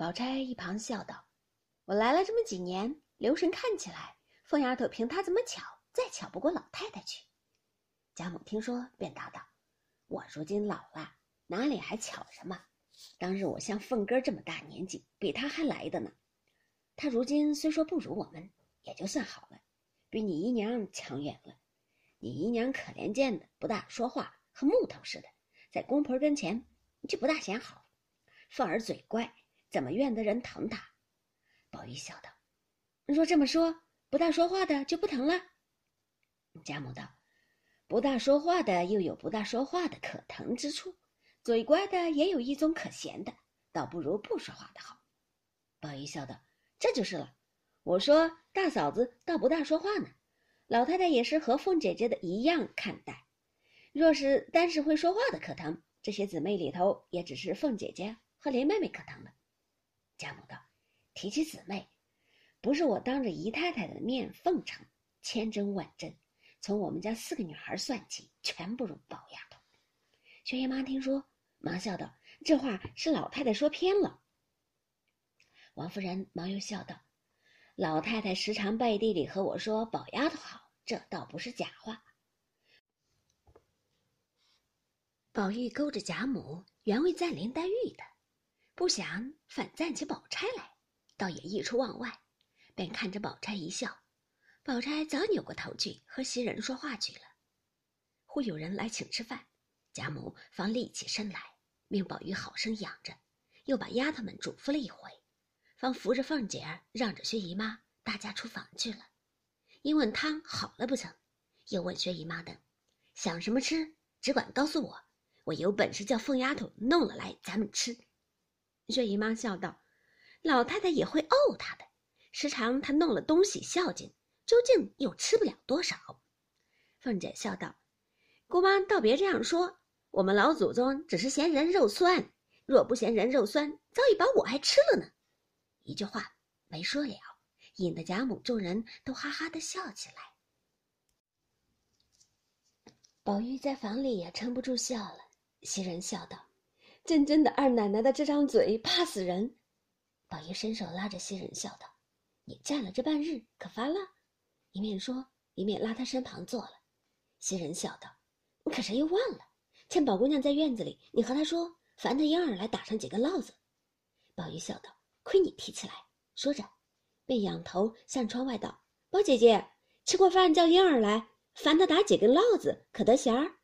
宝钗一旁笑道：“我来了这么几年，留神看起来，凤丫头凭她这么巧，再巧不过老太太去。”贾母听说，便答道：“我如今老了，哪里还巧什么？当日我像凤哥这么大年纪，比她还来的呢。她如今虽说不如我们，也就算好了，比你姨娘强远了。你姨娘可怜见的，不大说话，和木头似的，在公婆跟前就不大显好。凤儿嘴怪，怎么怨得人疼他？”宝玉笑道：“若这么说，不大说话的就不疼了。”贾母道。不大说话的又有不大说话的可疼之处，嘴乖的也有一种可嫌的，倒不如不说话的好。宝玉笑道：“这就是了。我说大嫂子倒不大说话呢，老太太也是和凤姐姐的一样看待。若是单是会说话的可疼，这些姊妹里头也只是凤姐姐和林妹妹可疼了。”贾母道：“提起姊妹，不是我当着姨太太的面奉承，千真万真。”从我们家四个女孩算起，全不如宝丫头。薛姨妈听说，忙笑道：“这话是老太太说偏了。”王夫人忙又笑道：“老太太时常背地里和我说宝丫头好，这倒不是假话。”宝玉勾着贾母，原为赞林黛玉的，不想反赞起宝钗来，倒也溢出望外，便看着宝钗一笑。宝钗早扭过头去和袭人说话去了。忽有人来请吃饭，贾母方立起身来，命宝玉好生养着，又把丫头们嘱咐了一回，方扶着凤姐儿，让着薛姨妈，大家出房去了。因问汤好了不曾，又问薛姨妈等想什么吃，只管告诉我，我有本事叫凤丫头弄了来，咱们吃。薛姨妈笑道：“老太太也会怄她的，时常她弄了东西孝敬。”究竟又吃不了多少？凤姐笑道：“姑妈倒别这样说，我们老祖宗只是嫌人肉酸，若不嫌人肉酸，早已把我还吃了呢。”一句话没说了，引得贾母众人都哈哈的笑起来。宝玉在房里也撑不住笑了。袭人笑道：“真真的二奶奶的这张嘴，怕死人。”宝玉伸手拉着袭人笑道：“你站了这半日，可烦了？”一面说，一面拉他身旁坐了。袭人笑道：“可谁又忘了？趁宝姑娘在院子里，你和她说，烦她婴儿来打上几个烙子。”宝玉笑道：“亏你提起来。”说着，便仰头向窗外道：“宝姐姐，吃过饭叫婴儿来，烦他打几个烙子，可得闲儿？”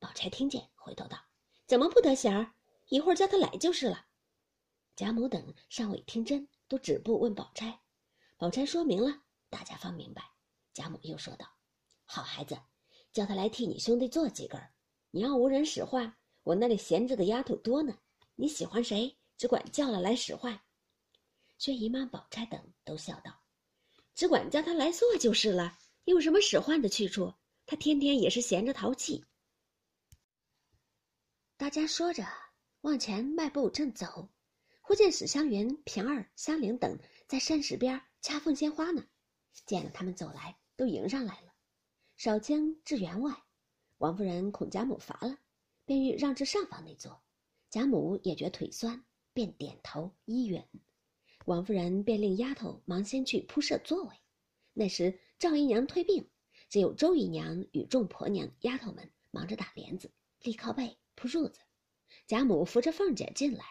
宝钗听见，回头道：“怎么不得闲儿？一会儿叫他来就是了。”贾母等尚未听真，都止步问宝钗。宝钗说明了。大家方明白，贾母又说道：“好孩子，叫他来替你兄弟做几根你要无人使唤，我那里闲着的丫头多呢。你喜欢谁，只管叫了来使唤。”薛姨妈、宝钗等都笑道：“只管叫他来做就是了，有什么使唤的去处？他天天也是闲着淘气。”大家说着，往前迈步正走，忽见史湘云、平儿、香菱等在山石边掐凤仙花呢。见了他们走来，都迎上来了。少卿至园外，王夫人恐贾母乏了，便欲让至上房内坐。贾母也觉腿酸，便点头依允。王夫人便令丫头忙先去铺设座位。那时赵姨娘退病，只有周姨娘与众婆娘丫头们忙着打帘子、立靠背、铺褥子。贾母扶着凤姐进来，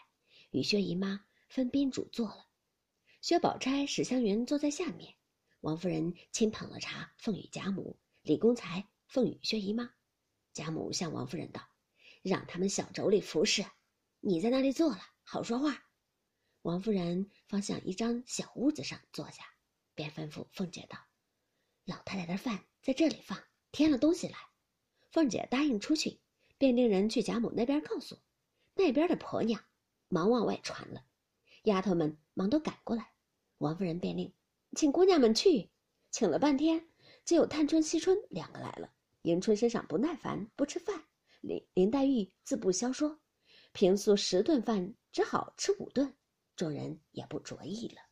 与薛姨妈分宾主坐了。薛宝钗、史湘云坐在下面。王夫人亲捧了茶，奉与贾母；李公才奉与薛姨妈。贾母向王夫人道：“让他们小妯娌服侍，你在那里坐了，好说话。”王夫人方向一张小屋子上坐下，便吩咐凤姐道：“老太太的饭在这里放，添了东西来。”凤姐答应出去，便令人去贾母那边告诉。那边的婆娘忙往外传了，丫头们忙都赶过来。王夫人便令。请姑娘们去，请了半天，只有探春、惜春两个来了。迎春身上不耐烦，不吃饭。林林黛玉自不消说，平素十顿饭只好吃五顿，众人也不着意了。